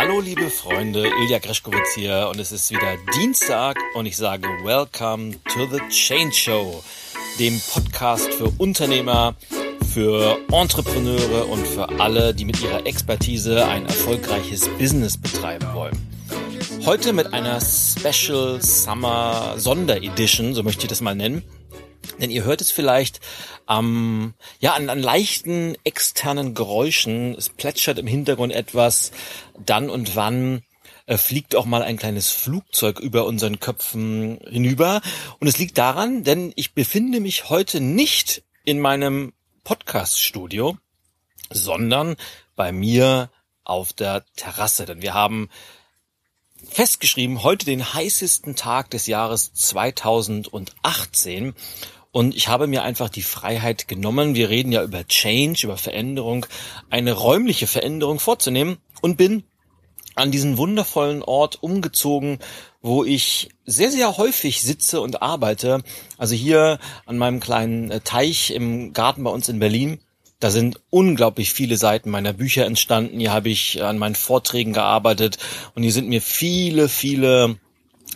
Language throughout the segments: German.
Hallo liebe Freunde, Ilja Greschkowitz hier und es ist wieder Dienstag und ich sage Welcome to the Change Show, dem Podcast für Unternehmer, für Entrepreneure und für alle, die mit ihrer Expertise ein erfolgreiches Business betreiben wollen. Heute mit einer Special Summer Sonderedition, so möchte ich das mal nennen. Denn ihr hört es vielleicht ähm, ja, an, an leichten externen Geräuschen. Es plätschert im Hintergrund etwas. Dann und wann äh, fliegt auch mal ein kleines Flugzeug über unseren Köpfen hinüber. Und es liegt daran, denn ich befinde mich heute nicht in meinem Podcast-Studio, sondern bei mir auf der Terrasse. Denn wir haben festgeschrieben, heute den heißesten Tag des Jahres 2018. Und ich habe mir einfach die Freiheit genommen, wir reden ja über Change, über Veränderung, eine räumliche Veränderung vorzunehmen und bin an diesen wundervollen Ort umgezogen, wo ich sehr, sehr häufig sitze und arbeite. Also hier an meinem kleinen äh, Teich im Garten bei uns in Berlin. Da sind unglaublich viele Seiten meiner Bücher entstanden. Hier habe ich an meinen Vorträgen gearbeitet und hier sind mir viele, viele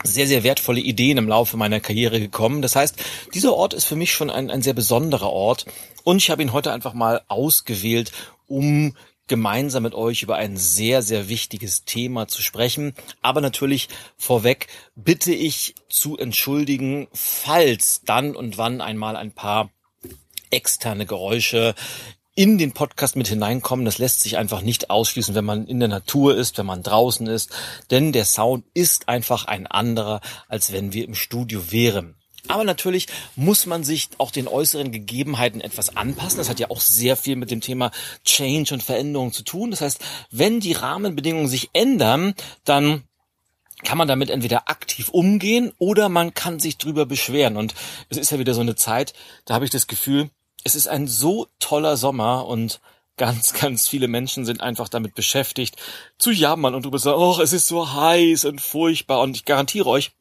sehr, sehr wertvolle Ideen im Laufe meiner Karriere gekommen. Das heißt, dieser Ort ist für mich schon ein, ein sehr besonderer Ort und ich habe ihn heute einfach mal ausgewählt, um gemeinsam mit euch über ein sehr, sehr wichtiges Thema zu sprechen. Aber natürlich vorweg bitte ich zu entschuldigen, falls dann und wann einmal ein paar externe Geräusche in den Podcast mit hineinkommen. Das lässt sich einfach nicht ausschließen, wenn man in der Natur ist, wenn man draußen ist, denn der Sound ist einfach ein anderer, als wenn wir im Studio wären. Aber natürlich muss man sich auch den äußeren Gegebenheiten etwas anpassen. Das hat ja auch sehr viel mit dem Thema Change und Veränderung zu tun. Das heißt, wenn die Rahmenbedingungen sich ändern, dann kann man damit entweder aktiv umgehen oder man kann sich drüber beschweren. Und es ist ja wieder so eine Zeit, da habe ich das Gefühl, es ist ein so toller Sommer und ganz, ganz viele Menschen sind einfach damit beschäftigt, zu jammern und du bist so, oh, es ist so heiß und furchtbar. Und ich garantiere euch,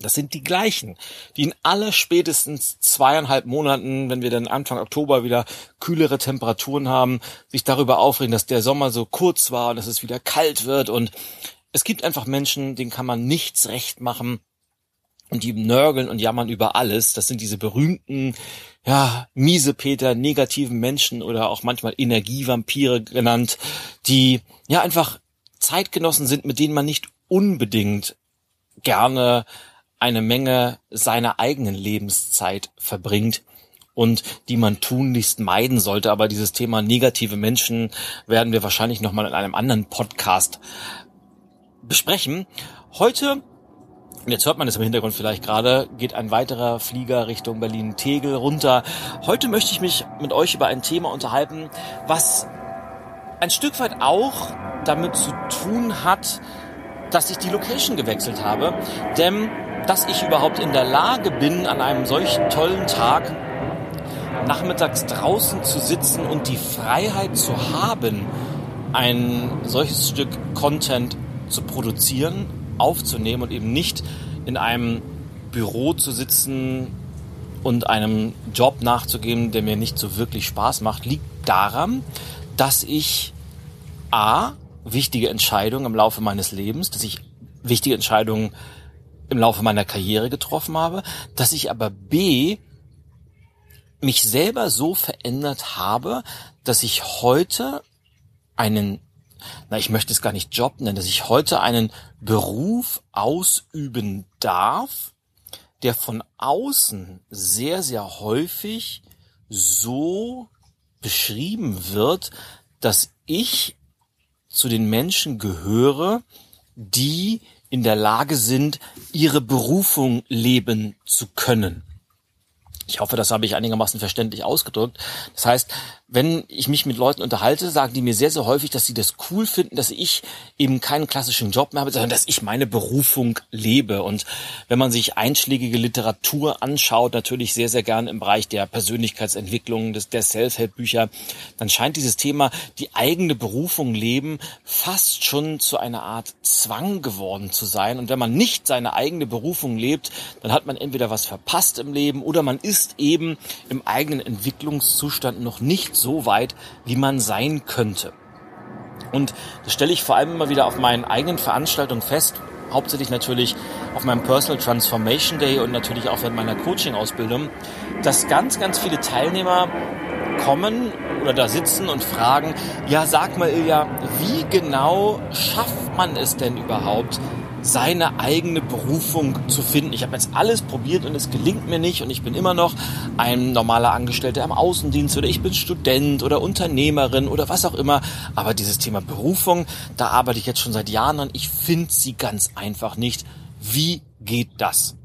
das sind die gleichen, die in aller spätestens zweieinhalb Monaten, wenn wir dann Anfang Oktober wieder kühlere Temperaturen haben, sich darüber aufregen, dass der Sommer so kurz war und dass es wieder kalt wird. Und es gibt einfach Menschen, denen kann man nichts recht machen und die nörgeln und jammern über alles. Das sind diese berühmten, ja, miese Peter, negativen Menschen oder auch manchmal Energievampire genannt, die ja einfach Zeitgenossen sind, mit denen man nicht unbedingt gerne eine Menge seiner eigenen Lebenszeit verbringt und die man tunlichst meiden sollte. Aber dieses Thema negative Menschen werden wir wahrscheinlich nochmal in einem anderen Podcast besprechen. Heute jetzt hört man es im Hintergrund vielleicht gerade, geht ein weiterer Flieger Richtung Berlin-Tegel runter. Heute möchte ich mich mit euch über ein Thema unterhalten, was ein Stück weit auch damit zu tun hat, dass ich die Location gewechselt habe. Denn dass ich überhaupt in der Lage bin, an einem solchen tollen Tag nachmittags draußen zu sitzen und die Freiheit zu haben, ein solches Stück Content zu produzieren, aufzunehmen und eben nicht in einem Büro zu sitzen und einem Job nachzugeben, der mir nicht so wirklich Spaß macht, liegt daran, dass ich A, wichtige Entscheidungen im Laufe meines Lebens, dass ich wichtige Entscheidungen im Laufe meiner Karriere getroffen habe, dass ich aber B, mich selber so verändert habe, dass ich heute einen na, ich möchte es gar nicht Job nennen, dass ich heute einen Beruf ausüben darf, der von außen sehr, sehr häufig so beschrieben wird, dass ich zu den Menschen gehöre, die in der Lage sind, ihre Berufung leben zu können. Ich hoffe, das habe ich einigermaßen verständlich ausgedrückt. Das heißt, wenn ich mich mit Leuten unterhalte, sagen die mir sehr, sehr häufig, dass sie das cool finden, dass ich eben keinen klassischen Job mehr habe, sondern dass ich meine Berufung lebe. Und wenn man sich einschlägige Literatur anschaut, natürlich sehr, sehr gern im Bereich der Persönlichkeitsentwicklung, des, der Self-Help-Bücher, dann scheint dieses Thema, die eigene Berufung leben, fast schon zu einer Art Zwang geworden zu sein. Und wenn man nicht seine eigene Berufung lebt, dann hat man entweder was verpasst im Leben oder man ist eben im eigenen Entwicklungszustand noch nicht so weit, wie man sein könnte. Und das stelle ich vor allem immer wieder auf meinen eigenen Veranstaltungen fest, hauptsächlich natürlich auf meinem Personal Transformation Day und natürlich auch während meiner Coaching-Ausbildung, dass ganz, ganz viele Teilnehmer kommen oder da sitzen und fragen, ja, sag mal, Ilja, wie genau schafft man es denn überhaupt, seine eigene Berufung zu finden. Ich habe jetzt alles probiert und es gelingt mir nicht und ich bin immer noch ein normaler Angestellter im Außendienst oder ich bin Student oder Unternehmerin oder was auch immer. Aber dieses Thema Berufung, da arbeite ich jetzt schon seit Jahren an. Ich finde sie ganz einfach nicht. Wie geht das?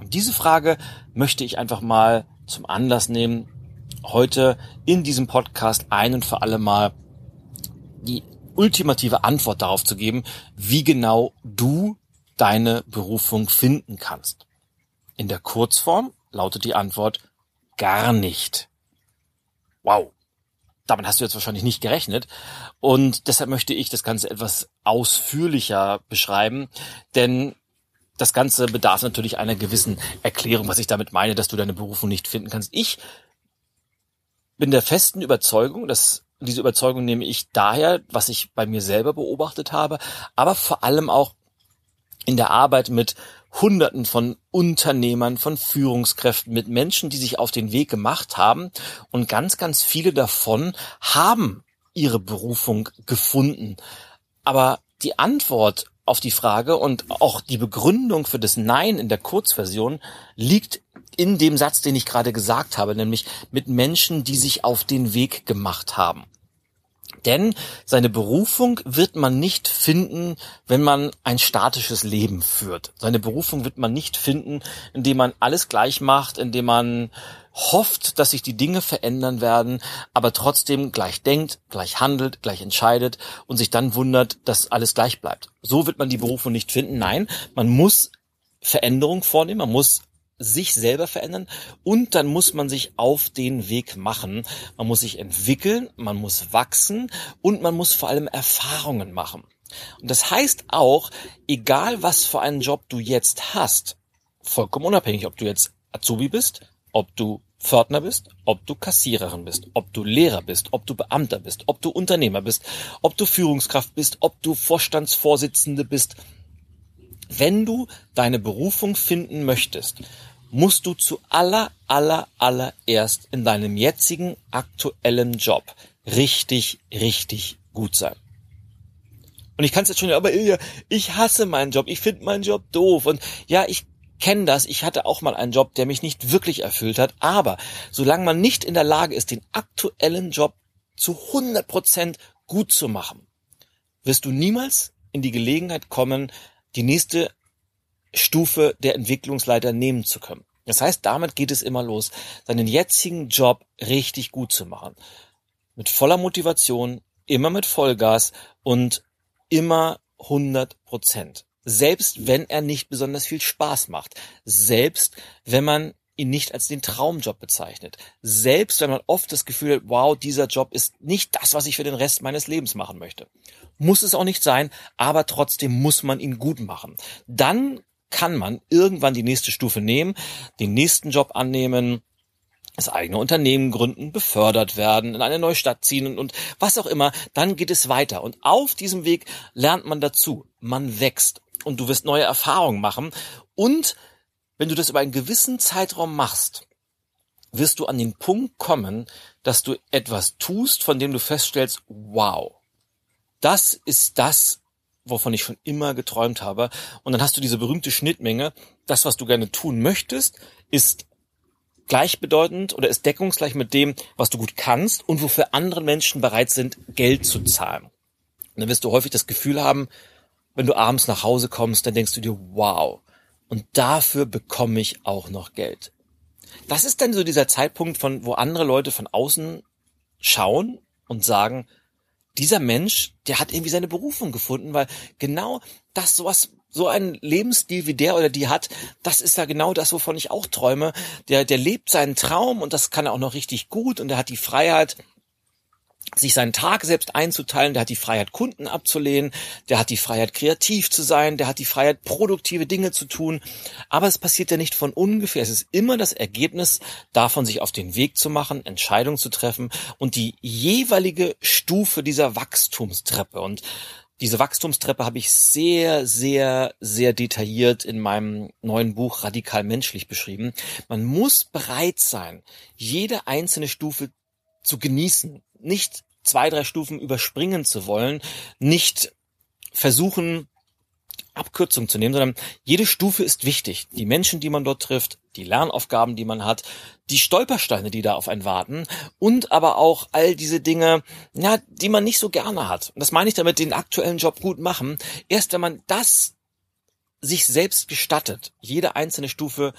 Und diese Frage möchte ich einfach mal zum Anlass nehmen, heute in diesem Podcast ein und für alle Mal die ultimative Antwort darauf zu geben, wie genau du deine Berufung finden kannst. In der Kurzform lautet die Antwort gar nicht. Wow. Damit hast du jetzt wahrscheinlich nicht gerechnet. Und deshalb möchte ich das Ganze etwas ausführlicher beschreiben, denn das Ganze bedarf natürlich einer gewissen Erklärung, was ich damit meine, dass du deine Berufung nicht finden kannst. Ich bin der festen Überzeugung, dass diese Überzeugung nehme ich daher, was ich bei mir selber beobachtet habe, aber vor allem auch in der Arbeit mit Hunderten von Unternehmern, von Führungskräften, mit Menschen, die sich auf den Weg gemacht haben. Und ganz, ganz viele davon haben ihre Berufung gefunden. Aber die Antwort auf die Frage und auch die Begründung für das Nein in der Kurzversion liegt in dem Satz, den ich gerade gesagt habe, nämlich mit Menschen, die sich auf den Weg gemacht haben. Denn seine Berufung wird man nicht finden, wenn man ein statisches Leben führt. Seine Berufung wird man nicht finden, indem man alles gleich macht, indem man hofft, dass sich die Dinge verändern werden, aber trotzdem gleich denkt, gleich handelt, gleich entscheidet und sich dann wundert, dass alles gleich bleibt. So wird man die Berufung nicht finden. Nein, man muss Veränderung vornehmen, man muss sich selber verändern und dann muss man sich auf den Weg machen. Man muss sich entwickeln, man muss wachsen und man muss vor allem Erfahrungen machen. Und das heißt auch, egal was für einen Job du jetzt hast, vollkommen unabhängig, ob du jetzt Azubi bist, ob du Pförtner bist, ob du Kassiererin bist, ob du Lehrer bist, ob du Beamter bist, ob du Unternehmer bist, ob du Führungskraft bist, ob du Vorstandsvorsitzende bist, wenn du deine Berufung finden möchtest, musst du zu aller, aller, allererst in deinem jetzigen aktuellen Job richtig, richtig gut sein. Und ich kann es jetzt schon, aber ich hasse meinen Job, ich finde meinen Job doof und ja, ich kenne das, ich hatte auch mal einen Job, der mich nicht wirklich erfüllt hat, aber solange man nicht in der Lage ist, den aktuellen Job zu 100 Prozent gut zu machen, wirst du niemals in die Gelegenheit kommen, die nächste Stufe der Entwicklungsleiter nehmen zu können. Das heißt, damit geht es immer los, seinen jetzigen Job richtig gut zu machen. Mit voller Motivation, immer mit Vollgas und immer 100 Prozent. Selbst wenn er nicht besonders viel Spaß macht. Selbst wenn man ihn nicht als den Traumjob bezeichnet. Selbst wenn man oft das Gefühl hat, wow, dieser Job ist nicht das, was ich für den Rest meines Lebens machen möchte. Muss es auch nicht sein, aber trotzdem muss man ihn gut machen. Dann kann man irgendwann die nächste Stufe nehmen, den nächsten Job annehmen, das eigene Unternehmen gründen, befördert werden, in eine neue Stadt ziehen und, und was auch immer, dann geht es weiter. Und auf diesem Weg lernt man dazu, man wächst und du wirst neue Erfahrungen machen. Und wenn du das über einen gewissen Zeitraum machst, wirst du an den Punkt kommen, dass du etwas tust, von dem du feststellst, wow, das ist das, wovon ich schon immer geträumt habe. Und dann hast du diese berühmte Schnittmenge. Das, was du gerne tun möchtest, ist gleichbedeutend oder ist deckungsgleich mit dem, was du gut kannst und wofür andere Menschen bereit sind, Geld zu zahlen. Und dann wirst du häufig das Gefühl haben, wenn du abends nach Hause kommst, dann denkst du dir, wow, und dafür bekomme ich auch noch Geld. Das ist dann so dieser Zeitpunkt, von wo andere Leute von außen schauen und sagen, dieser Mensch, der hat irgendwie seine Berufung gefunden, weil genau das sowas so ein Lebensstil wie der oder die hat, das ist ja genau das, wovon ich auch träume. Der, der lebt seinen Traum und das kann er auch noch richtig gut und er hat die Freiheit, sich seinen Tag selbst einzuteilen, der hat die Freiheit, Kunden abzulehnen, der hat die Freiheit, kreativ zu sein, der hat die Freiheit, produktive Dinge zu tun. Aber es passiert ja nicht von ungefähr. Es ist immer das Ergebnis davon, sich auf den Weg zu machen, Entscheidungen zu treffen und die jeweilige Stufe dieser Wachstumstreppe. Und diese Wachstumstreppe habe ich sehr, sehr, sehr detailliert in meinem neuen Buch Radikal Menschlich beschrieben. Man muss bereit sein, jede einzelne Stufe zu genießen, nicht zwei, drei Stufen überspringen zu wollen, nicht versuchen, Abkürzung zu nehmen, sondern jede Stufe ist wichtig. Die Menschen, die man dort trifft, die Lernaufgaben, die man hat, die Stolpersteine, die da auf einen warten und aber auch all diese Dinge, ja, die man nicht so gerne hat. Und das meine ich damit, den aktuellen Job gut machen. Erst wenn man das sich selbst gestattet, jede einzelne Stufe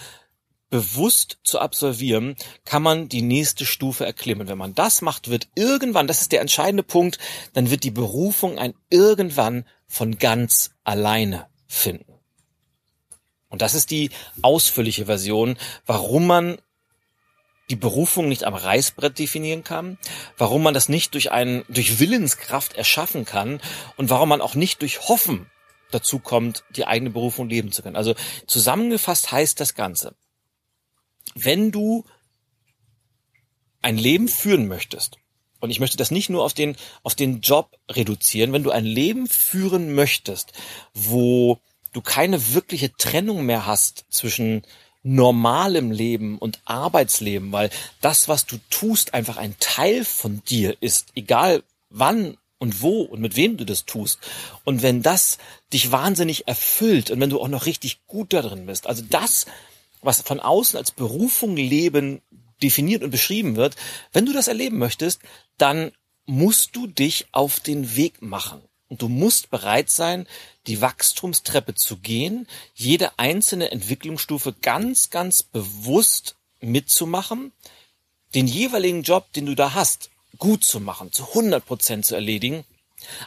bewusst zu absolvieren, kann man die nächste Stufe erklimmen. Wenn man das macht, wird irgendwann, das ist der entscheidende Punkt, dann wird die Berufung ein irgendwann von ganz alleine finden. Und das ist die ausführliche Version, warum man die Berufung nicht am Reißbrett definieren kann, warum man das nicht durch einen, durch Willenskraft erschaffen kann und warum man auch nicht durch Hoffen dazu kommt, die eigene Berufung leben zu können. Also zusammengefasst heißt das Ganze wenn du ein Leben führen möchtest, und ich möchte das nicht nur auf den, auf den Job reduzieren, wenn du ein Leben führen möchtest, wo du keine wirkliche Trennung mehr hast zwischen normalem Leben und Arbeitsleben, weil das, was du tust, einfach ein Teil von dir ist, egal wann und wo und mit wem du das tust. Und wenn das dich wahnsinnig erfüllt und wenn du auch noch richtig gut da drin bist, also das was von außen als Berufung Leben definiert und beschrieben wird, wenn du das erleben möchtest, dann musst du dich auf den Weg machen. Und du musst bereit sein, die Wachstumstreppe zu gehen, jede einzelne Entwicklungsstufe ganz, ganz bewusst mitzumachen, den jeweiligen Job, den du da hast, gut zu machen, zu 100 Prozent zu erledigen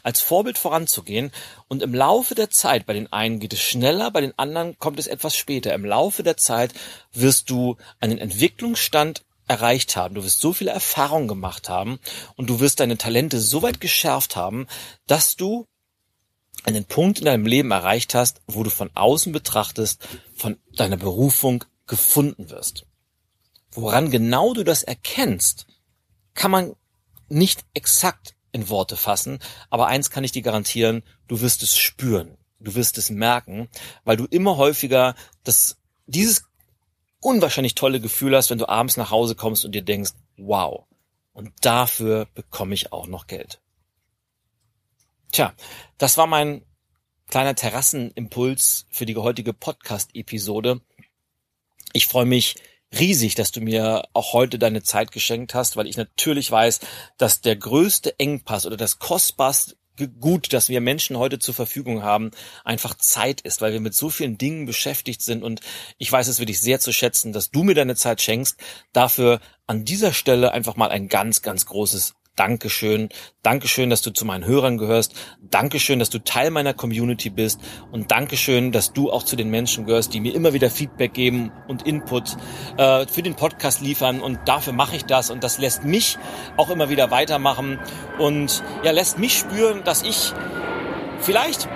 als Vorbild voranzugehen und im Laufe der Zeit, bei den einen geht es schneller, bei den anderen kommt es etwas später. Im Laufe der Zeit wirst du einen Entwicklungsstand erreicht haben. Du wirst so viele Erfahrungen gemacht haben und du wirst deine Talente so weit geschärft haben, dass du einen Punkt in deinem Leben erreicht hast, wo du von außen betrachtest, von deiner Berufung gefunden wirst. Woran genau du das erkennst, kann man nicht exakt in Worte fassen, aber eins kann ich dir garantieren, du wirst es spüren, du wirst es merken, weil du immer häufiger das, dieses unwahrscheinlich tolle Gefühl hast, wenn du abends nach Hause kommst und dir denkst, wow, und dafür bekomme ich auch noch Geld. Tja, das war mein kleiner Terrassenimpuls für die heutige Podcast-Episode. Ich freue mich riesig, dass du mir auch heute deine Zeit geschenkt hast, weil ich natürlich weiß, dass der größte Engpass oder das kostbarste Gut, das wir Menschen heute zur Verfügung haben, einfach Zeit ist, weil wir mit so vielen Dingen beschäftigt sind und ich weiß es wirklich sehr zu schätzen, dass du mir deine Zeit schenkst. Dafür an dieser Stelle einfach mal ein ganz, ganz großes Dankeschön. Dankeschön, dass du zu meinen Hörern gehörst. Dankeschön, dass du Teil meiner Community bist. Und Dankeschön, dass du auch zu den Menschen gehörst, die mir immer wieder Feedback geben und Input äh, für den Podcast liefern. Und dafür mache ich das. Und das lässt mich auch immer wieder weitermachen. Und ja, lässt mich spüren, dass ich vielleicht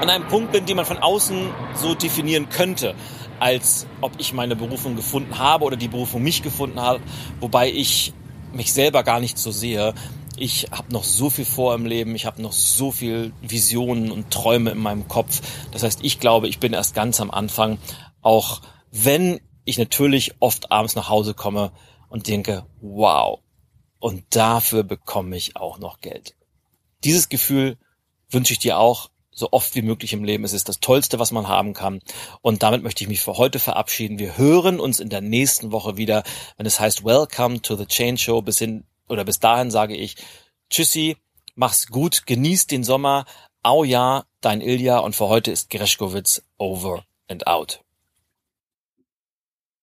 an einem Punkt bin, den man von außen so definieren könnte als ob ich meine Berufung gefunden habe oder die Berufung mich gefunden habe, wobei ich mich selber gar nicht so sehe. Ich habe noch so viel vor im Leben, ich habe noch so viel Visionen und Träume in meinem Kopf. Das heißt, ich glaube, ich bin erst ganz am Anfang, auch wenn ich natürlich oft abends nach Hause komme und denke, wow, und dafür bekomme ich auch noch Geld. Dieses Gefühl wünsche ich dir auch so oft wie möglich im Leben. Es ist das Tollste, was man haben kann. Und damit möchte ich mich für heute verabschieden. Wir hören uns in der nächsten Woche wieder, wenn es heißt Welcome to the Change Show. Bis hin oder bis dahin sage ich Tschüssi, mach's gut, genieß den Sommer. Au ja, dein Ilja und für heute ist Greschkowitz over and out.